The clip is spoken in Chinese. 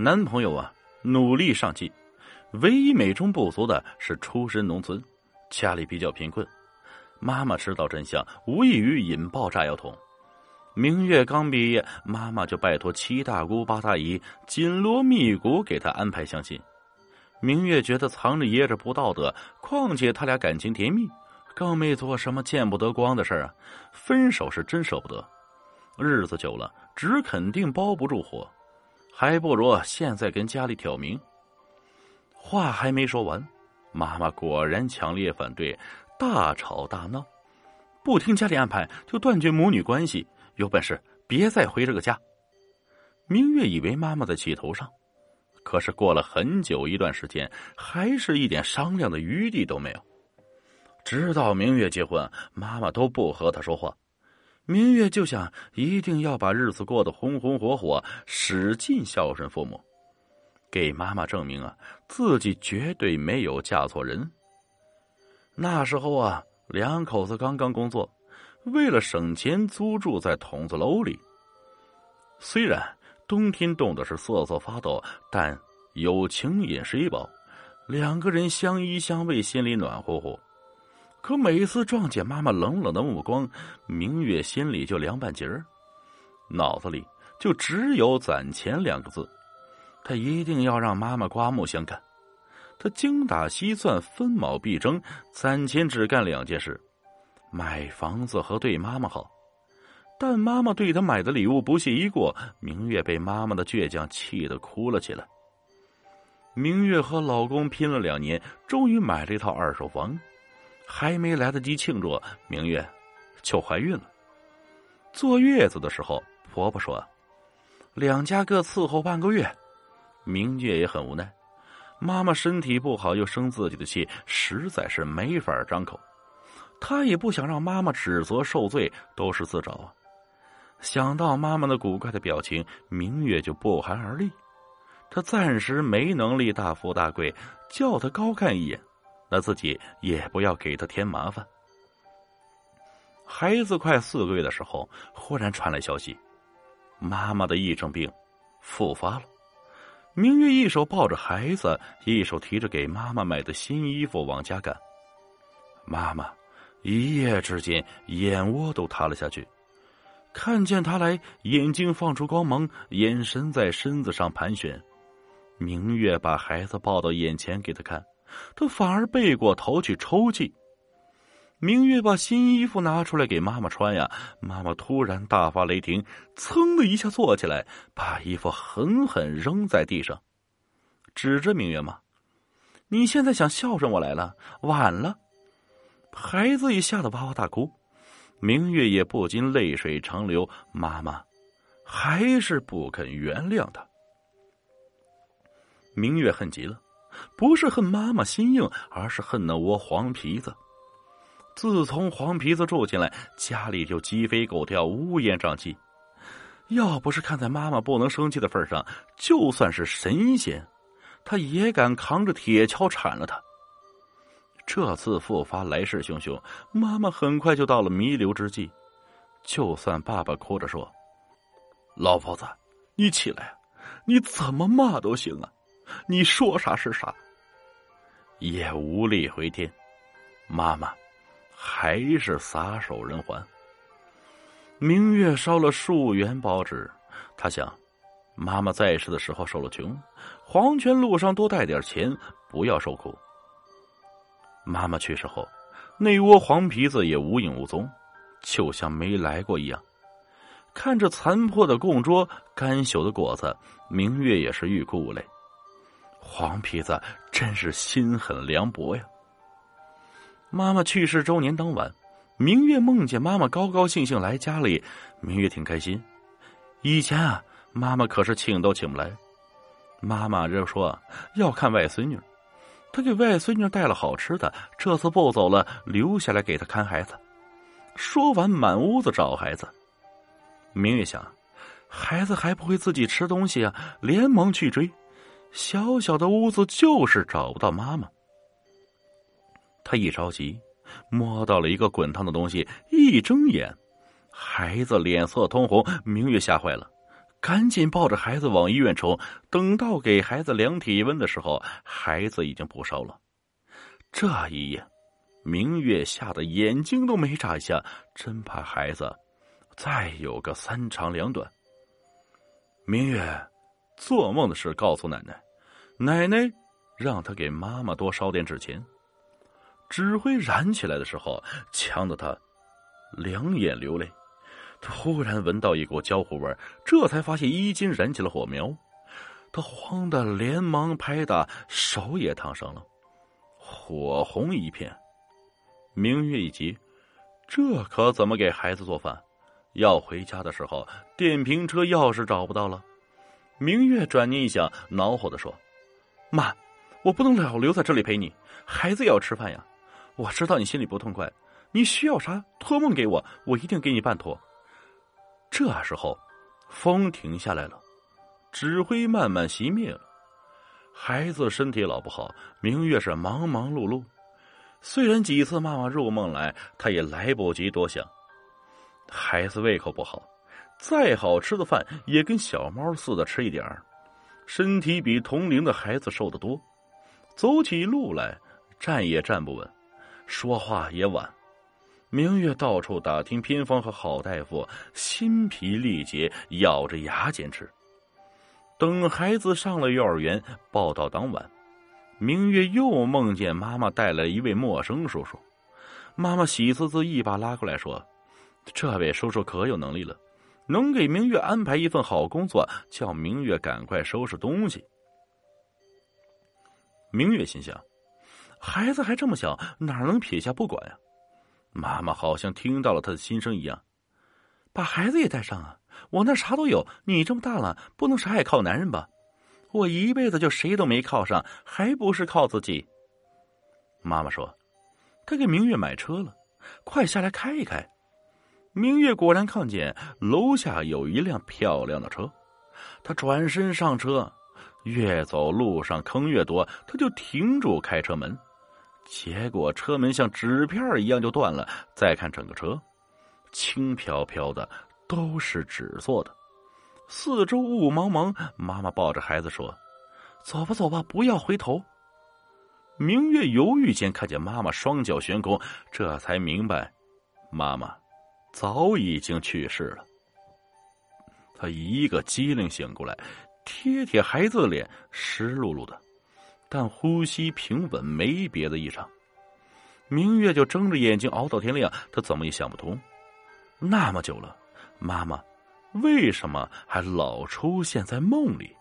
男朋友啊，努力上进，唯一美中不足的是出身农村，家里比较贫困。妈妈知道真相，无异于引爆炸药桶。明月刚毕业，妈妈就拜托七大姑八大姨紧锣密鼓给她安排相亲。明月觉得藏着掖着不道德，况且他俩感情甜蜜，更没做什么见不得光的事儿啊。分手是真舍不得，日子久了纸肯定包不住火，还不如现在跟家里挑明。话还没说完，妈妈果然强烈反对，大吵大闹，不听家里安排就断绝母女关系。有本事别再回这个家。明月以为妈妈在气头上，可是过了很久一段时间，还是一点商量的余地都没有。直到明月结婚，妈妈都不和他说话。明月就想一定要把日子过得红红火火，使劲孝顺父母，给妈妈证明啊，自己绝对没有嫁错人。那时候啊，两口子刚刚工作。为了省钱，租住在筒子楼里。虽然冬天冻的是瑟瑟发抖，但有情饮水饱，两个人相依相偎，心里暖乎乎。可每次撞见妈妈冷冷的目光，明月心里就凉半截儿，脑子里就只有攒钱两个字。他一定要让妈妈刮目相看。他精打细算，分秒必争，攒钱只干两件事。买房子和对妈妈好，但妈妈对他买的礼物不屑一顾，明月被妈妈的倔强气得哭了起来。明月和老公拼了两年，终于买了一套二手房，还没来得及庆祝，明月就怀孕了。坐月子的时候，婆婆说：“两家各伺候半个月。”明月也很无奈，妈妈身体不好，又生自己的气，实在是没法张口。他也不想让妈妈指责受罪，都是自找啊！想到妈妈那古怪的表情，明月就不寒而栗。她暂时没能力大富大贵，叫他高看一眼，那自己也不要给他添麻烦。孩子快四个月的时候，忽然传来消息，妈妈的疫症病复发了。明月一手抱着孩子，一手提着给妈妈买的新衣服往家赶。妈妈。一夜之间，眼窝都塌了下去。看见他来，眼睛放出光芒，眼神在身子上盘旋。明月把孩子抱到眼前给他看，他反而背过头去抽泣。明月把新衣服拿出来给妈妈穿呀，妈妈突然大发雷霆，噌的一下坐起来，把衣服狠狠扔在地上，指着明月骂：“你现在想孝顺我来了，晚了。”孩子也吓得哇哇大哭，明月也不禁泪水长流。妈妈还是不肯原谅他。明月恨极了，不是恨妈妈心硬，而是恨那窝黄皮子。自从黄皮子住进来，家里就鸡飞狗跳，乌烟瘴气。要不是看在妈妈不能生气的份上，就算是神仙，他也敢扛着铁锹铲了他。这次复发来势汹汹，妈妈很快就到了弥留之际。就算爸爸哭着说：“老婆子，你起来，你怎么骂都行啊，你说啥是啥。”也无力回天，妈妈还是撒手人寰。明月烧了数元宝纸，他想，妈妈在世的时候受了穷，黄泉路上多带点钱，不要受苦。妈妈去世后，那窝黄皮子也无影无踪，就像没来过一样。看着残破的供桌、干朽的果子，明月也是欲哭无泪。黄皮子真是心狠凉薄呀！妈妈去世周年当晚，明月梦见妈妈高高兴兴来家里，明月挺开心。以前啊，妈妈可是请都请不来。妈妈这说要看外孙女。她给外孙女带了好吃的，这次不走了，留下来给她看孩子。说完，满屋子找孩子。明月想，孩子还不会自己吃东西啊，连忙去追。小小的屋子就是找不到妈妈。他一着急，摸到了一个滚烫的东西，一睁眼，孩子脸色通红。明月吓坏了，赶紧抱着孩子往医院冲。等到给孩子量体温的时候，孩子已经不烧了。这一夜，明月吓得眼睛都没眨一下，真怕孩子再有个三长两短。明月做梦的事告诉奶奶，奶奶让他给妈妈多烧点纸钱。纸灰燃起来的时候，呛得他两眼流泪。突然闻到一股焦糊味这才发现衣襟燃起了火苗。他慌得连忙拍打，手也烫伤了，火红一片。明月一急，这可怎么给孩子做饭？要回家的时候，电瓶车钥匙找不到了。明月转念一想，恼火的说：“妈，我不能老留在这里陪你，孩子也要吃饭呀。”我知道你心里不痛快，你需要啥托梦给我，我一定给你办妥。这时候，风停下来了，纸灰慢慢熄灭了。孩子身体老不好，明月是忙忙碌碌。虽然几次妈妈入梦来，他也来不及多想。孩子胃口不好，再好吃的饭也跟小猫似的吃一点儿，身体比同龄的孩子瘦得多，走起路来站也站不稳。说话也晚，明月到处打听偏方和好大夫，心疲力竭，咬着牙坚持。等孩子上了幼儿园，报道当晚，明月又梦见妈妈带来一位陌生叔叔。妈妈喜滋滋一把拉过来说：“这位叔叔可有能力了，能给明月安排一份好工作，叫明月赶快收拾东西。”明月心想。孩子还这么小，哪能撇下不管呀？妈妈好像听到了他的心声一样，把孩子也带上啊！我那啥都有，你这么大了，不能啥也靠男人吧？我一辈子就谁都没靠上，还不是靠自己？妈妈说：“他给明月买车了，快下来开一开。”明月果然看见楼下有一辆漂亮的车，他转身上车，越走路上坑越多，他就停住开车门。结果车门像纸片一样就断了。再看整个车，轻飘飘的，都是纸做的。四周雾茫茫。妈妈抱着孩子说：“走吧，走吧，不要回头。”明月犹豫间看见妈妈双脚悬空，这才明白，妈妈早已经去世了。他一个机灵醒过来，贴贴孩子的脸，湿漉漉的。但呼吸平稳，没别的异常。明月就睁着眼睛熬到天亮，他怎么也想不通，那么久了，妈妈为什么还老出现在梦里？